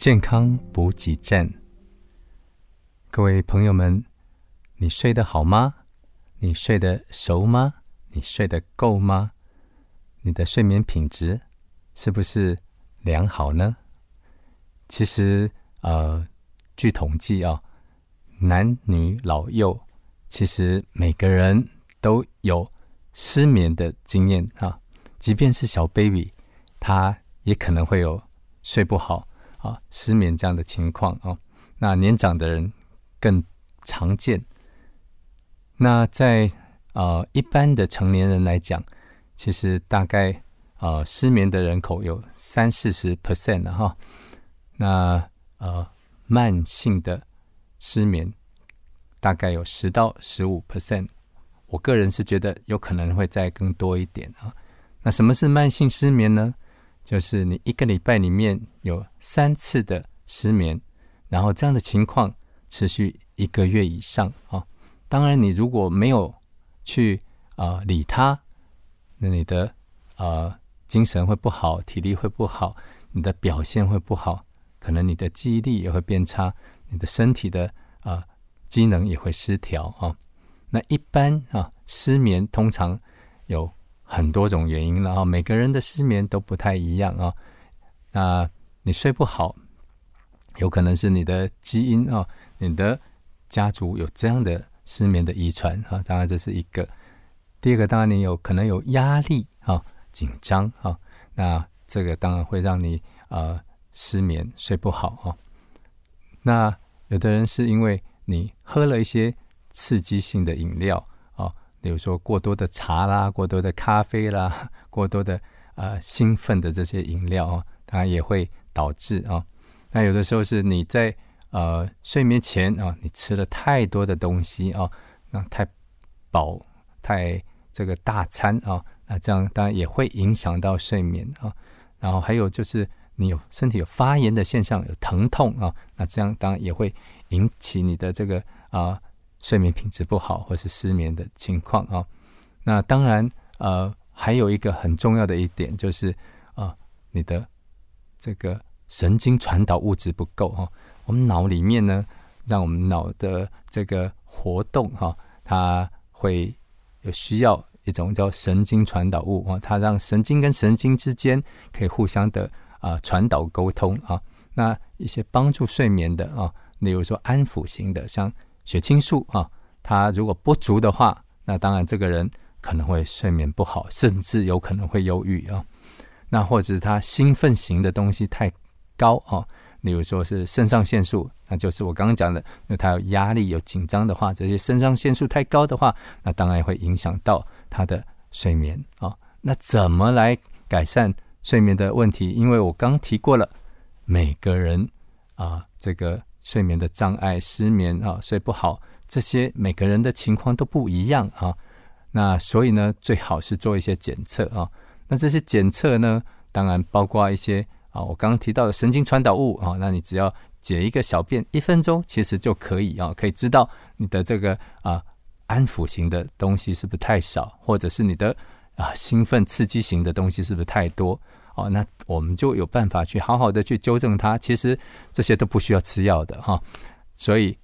健康补给站，各位朋友们，你睡得好吗？你睡得熟吗？你睡得够吗？你的睡眠品质是不是良好呢？其实，呃，据统计啊，男女老幼，其实每个人都有失眠的经验啊。即便是小 baby，他也可能会有睡不好啊、失眠这样的情况啊。那年长的人更常见。那在呃一般的成年人来讲，其实大概呃失眠的人口有三四十 percent 了哈。那呃慢性的失眠大概有十到十五 percent。我个人是觉得有可能会再更多一点啊。那什么是慢性失眠呢？就是你一个礼拜里面有三次的失眠，然后这样的情况持续一个月以上啊。当然，你如果没有去啊理它，那你的呃精神会不好，体力会不好，你的表现会不好，可能你的记忆力也会变差，你的身体的啊机能也会失调啊。那一般啊失眠通常有。很多种原因了啊，每个人的失眠都不太一样啊。那你睡不好，有可能是你的基因啊，你的家族有这样的失眠的遗传啊。当然这是一个。第二个，当然你有可能有压力啊，紧张啊，那这个当然会让你啊失眠睡不好啊。那有的人是因为你喝了一些刺激性的饮料。比如说过多的茶啦，过多的咖啡啦，过多的呃兴奋的这些饮料啊，当然也会导致啊。那有的时候是你在呃睡眠前啊，你吃了太多的东西啊，那太饱太这个大餐啊，那这样当然也会影响到睡眠啊。然后还有就是你有身体有发炎的现象，有疼痛啊，那这样当然也会引起你的这个啊。睡眠品质不好或是失眠的情况啊，那当然呃还有一个很重要的一点就是啊你的这个神经传导物质不够哈，我们脑里面呢让我们脑的这个活动哈，它会有需要一种叫神经传导物啊，它让神经跟神经之间可以互相的啊传导沟通啊，那一些帮助睡眠的啊，例如说安抚型的像。血清素啊，它如果不足的话，那当然这个人可能会睡眠不好，甚至有可能会忧郁啊。那或者是他兴奋型的东西太高啊，例如说是肾上腺素，那就是我刚刚讲的，那他有压力、有紧张的话，这些肾上腺素太高的话，那当然会影响到他的睡眠啊。那怎么来改善睡眠的问题？因为我刚提过了，每个人啊，这个。睡眠的障碍、失眠啊、睡不好，这些每个人的情况都不一样啊。那所以呢，最好是做一些检测啊。那这些检测呢，当然包括一些啊，我刚刚提到的神经传导物啊。那你只要解一个小便，一分钟其实就可以啊，可以知道你的这个啊安抚型的东西是不是太少，或者是你的啊兴奋刺激型的东西是不是太多。哦，那我们就有办法去好好的去纠正它。其实这些都不需要吃药的哈。所以，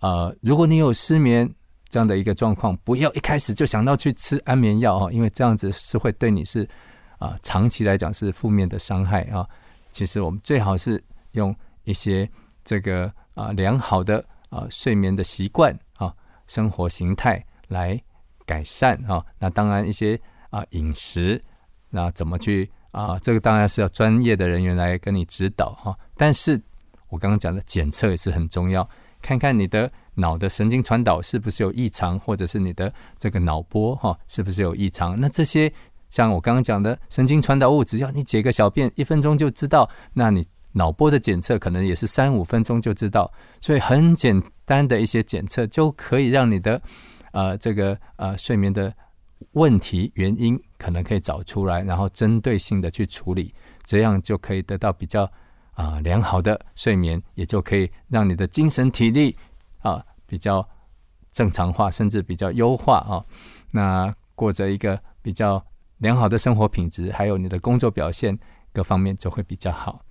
呃，如果你有失眠这样的一个状况，不要一开始就想到去吃安眠药哈，因为这样子是会对你是啊长期来讲是负面的伤害啊。其实我们最好是用一些这个啊良好的啊睡眠的习惯啊生活形态来改善啊。那当然一些啊饮食，那怎么去？啊，这个当然是要专业的人员来跟你指导哈。但是我刚刚讲的检测也是很重要，看看你的脑的神经传导是不是有异常，或者是你的这个脑波哈是不是有异常。那这些像我刚刚讲的神经传导物，只要你解个小便，一分钟就知道。那你脑波的检测可能也是三五分钟就知道。所以很简单的一些检测就可以让你的呃这个呃睡眠的。问题原因可能可以找出来，然后针对性的去处理，这样就可以得到比较啊良好的睡眠，也就可以让你的精神体力啊比较正常化，甚至比较优化啊。那过着一个比较良好的生活品质，还有你的工作表现各方面就会比较好。